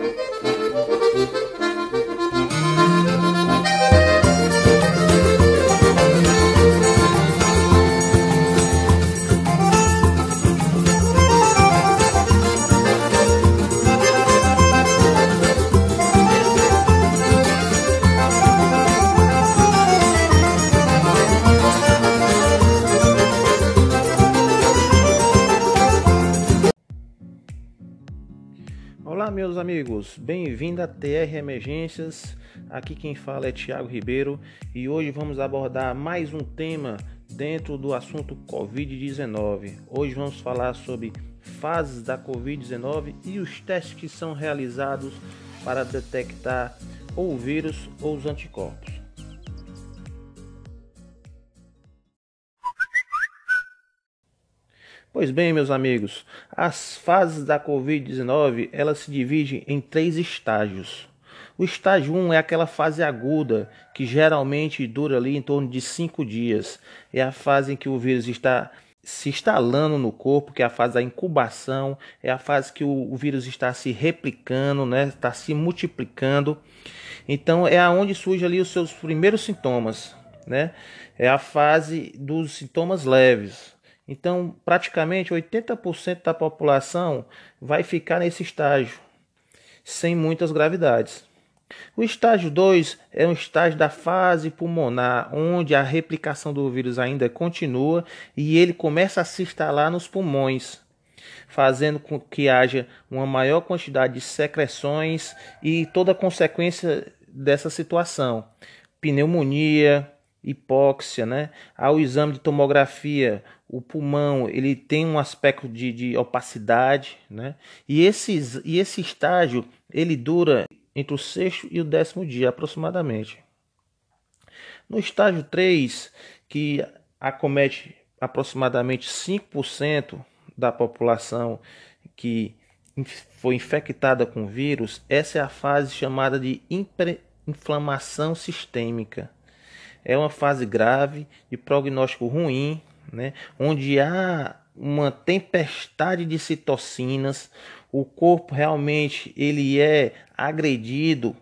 Olá, amigos, bem-vindo a TR Emergências. Aqui quem fala é Tiago Ribeiro e hoje vamos abordar mais um tema dentro do assunto Covid-19. Hoje vamos falar sobre fases da Covid-19 e os testes que são realizados para detectar ou o vírus ou os anticorpos. Pois bem, meus amigos, as fases da Covid-19 elas se dividem em três estágios. O estágio 1 é aquela fase aguda que geralmente dura ali em torno de 5 dias. É a fase em que o vírus está se instalando no corpo, que é a fase da incubação, é a fase que o, vírus está se replicando, né? está se multiplicando. Então é aonde surgem ali os seus primeiros sintomas, né? É a fase dos sintomas leves. Então, praticamente 80% da população vai ficar nesse estágio, sem muitas gravidades. O estágio 2 é um estágio da fase pulmonar, onde a replicação do vírus ainda continua e ele começa a se instalar nos pulmões, fazendo com que haja uma maior quantidade de secreções e toda a consequência dessa situação: pneumonia, hipóxia, né? Ao exame de tomografia, o pulmão ele tem um aspecto de, de opacidade, né? E, esses, e esse estágio ele dura entre o sexto e o décimo dia aproximadamente. No estágio 3, que acomete aproximadamente 5% da população que foi infectada com vírus, essa é a fase chamada de inflamação sistêmica. É uma fase grave de prognóstico ruim né? onde há uma tempestade de citocinas, o corpo realmente ele é agredido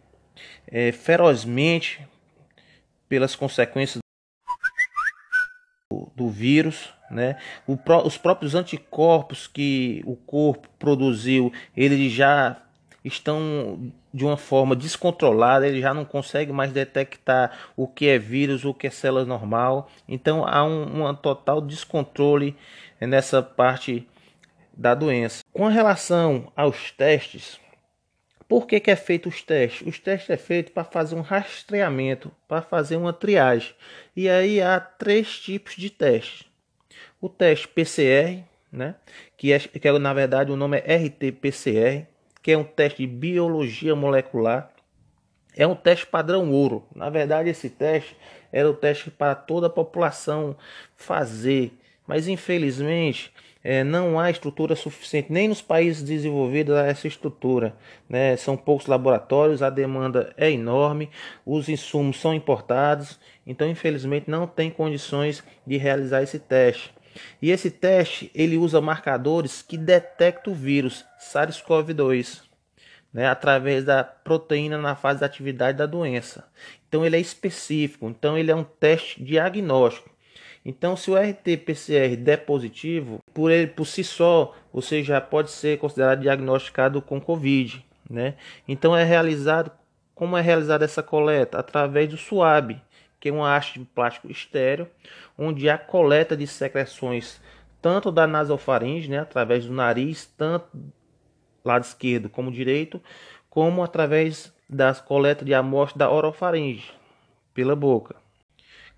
é, ferozmente pelas consequências do, vírus, né? O, os próprios anticorpos que o corpo produziu, eles já estão de uma forma descontrolada, ele já não consegue mais detectar o que é vírus, o que é célula normal. Então há um, um total descontrole nessa parte da doença. Com relação aos testes, por que, que é feito os testes? Os testes é feito para fazer um rastreamento, para fazer uma triagem. E aí há três tipos de testes. O teste PCR, né? que, é, que é, na verdade o nome é RT-PCR, que é um teste de biologia molecular. É um teste padrão ouro. Na verdade, esse teste era o teste para toda a população fazer, mas infelizmente é, não há estrutura suficiente, nem nos países desenvolvidos há essa estrutura. Né? São poucos laboratórios, a demanda é enorme, os insumos são importados, então infelizmente não tem condições de realizar esse teste. E esse teste ele usa marcadores que detectam o vírus SARS-CoV-2, né, através da proteína na fase da atividade da doença. Então ele é específico, então ele é um teste diagnóstico. Então, se o RT-PCR der positivo, por ele por si só, você já pode ser considerado diagnosticado com COVID, né? Então é realizado como é realizada essa coleta através do SUAB, que é uma haste de plástico estéreo, onde há coleta de secreções tanto da nasofaringe, né, através do nariz, tanto lado esquerdo como direito, como através das coletas de amostra da orofaringe, pela boca.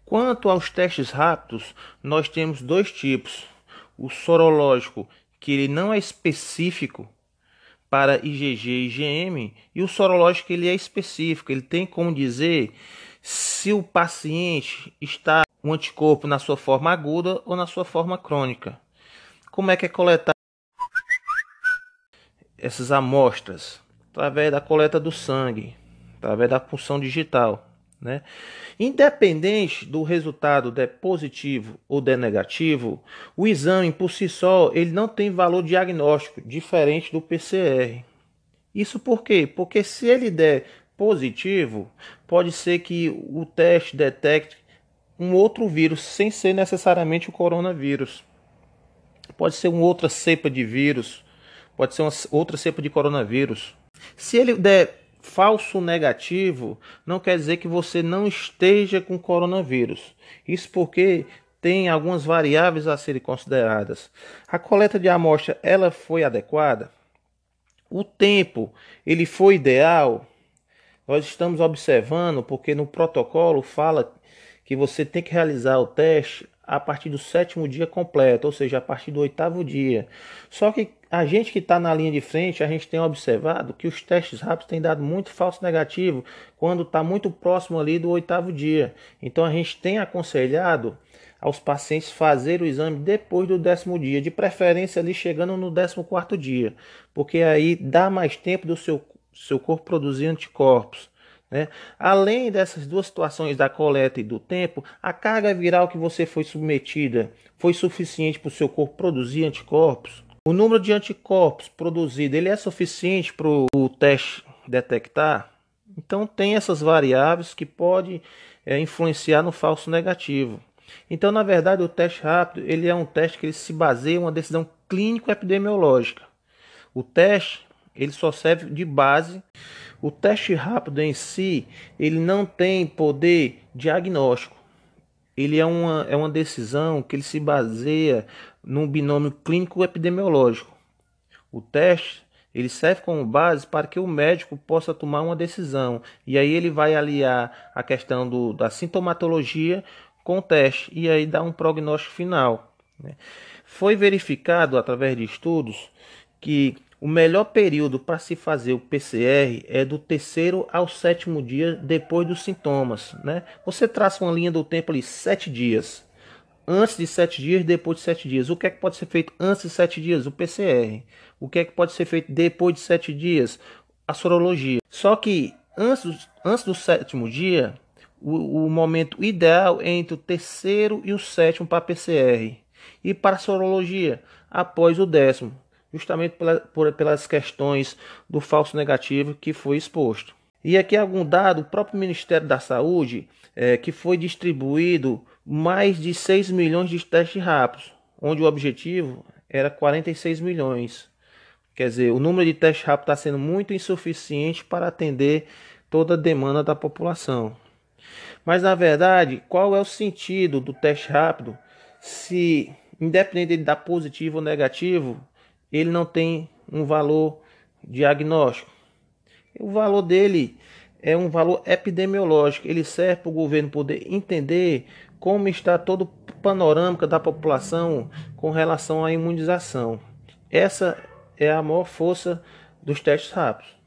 Quanto aos testes rápidos, nós temos dois tipos. O sorológico, que ele não é específico para IgG e IgM, e o sorológico ele é específico, ele tem como dizer se o paciente está um anticorpo na sua forma aguda ou na sua forma crônica. Como é que é coletado essas amostras? Através da coleta do sangue, através da punção digital. Né? Independente do resultado de positivo ou de negativo, o exame por si só ele não tem valor diagnóstico diferente do PCR. Isso por quê? Porque se ele der positivo, pode ser que o teste detecte um outro vírus sem ser necessariamente o coronavírus. Pode ser uma outra cepa de vírus, pode ser uma outra cepa de coronavírus. Se ele der falso negativo, não quer dizer que você não esteja com coronavírus. Isso porque tem algumas variáveis a serem consideradas. A coleta de amostra ela foi adequada? O tempo ele foi ideal? Nós estamos observando porque no protocolo fala que você tem que realizar o teste a partir do sétimo dia completo, ou seja, a partir do oitavo dia. Só que a gente que está na linha de frente, a gente tem observado que os testes rápidos têm dado muito falso negativo quando está muito próximo ali do oitavo dia. Então a gente tem aconselhado aos pacientes fazer o exame depois do décimo dia, de preferência ali chegando no décimo quarto dia, porque aí dá mais tempo do seu, seu corpo produzir anticorpos. Né? Além dessas duas situações da coleta e do tempo, a carga viral que você foi submetida foi suficiente para o seu corpo produzir anticorpos? O número de anticorpos produzido ele é suficiente para o teste detectar? Então tem essas variáveis que podem é, influenciar no falso negativo. Então, na verdade, o teste rápido ele é um teste que ele se baseia em uma decisão clínico-epidemiológica. O teste ele só serve de base o teste rápido em si, ele não tem poder diagnóstico. Ele é uma, é uma decisão que ele se baseia num binômio clínico-epidemiológico. O teste ele serve como base para que o médico possa tomar uma decisão. E aí ele vai aliar a questão do, da sintomatologia com o teste e aí dá um prognóstico final. Né? Foi verificado através de estudos que o melhor período para se fazer o PCR é do terceiro ao sétimo dia depois dos sintomas. Né? Você traça uma linha do tempo ali, sete dias. Antes de sete dias, depois de sete dias. O que é que pode ser feito antes de sete dias? O PCR. O que é que pode ser feito depois de sete dias? A sorologia. Só que antes do, antes do sétimo dia, o, o momento ideal é entre o terceiro e o sétimo para PCR. E para a sorologia, após o décimo justamente pela, por, pelas questões do falso negativo que foi exposto. E aqui algum dado, o próprio Ministério da Saúde, é, que foi distribuído mais de 6 milhões de testes rápidos, onde o objetivo era 46 milhões. Quer dizer, o número de testes rápidos está sendo muito insuficiente para atender toda a demanda da população. Mas na verdade, qual é o sentido do teste rápido se, independente de dar positivo ou negativo, ele não tem um valor diagnóstico. O valor dele é um valor epidemiológico. Ele serve para o governo poder entender como está todo o panorâmica da população com relação à imunização. Essa é a maior força dos testes rápidos.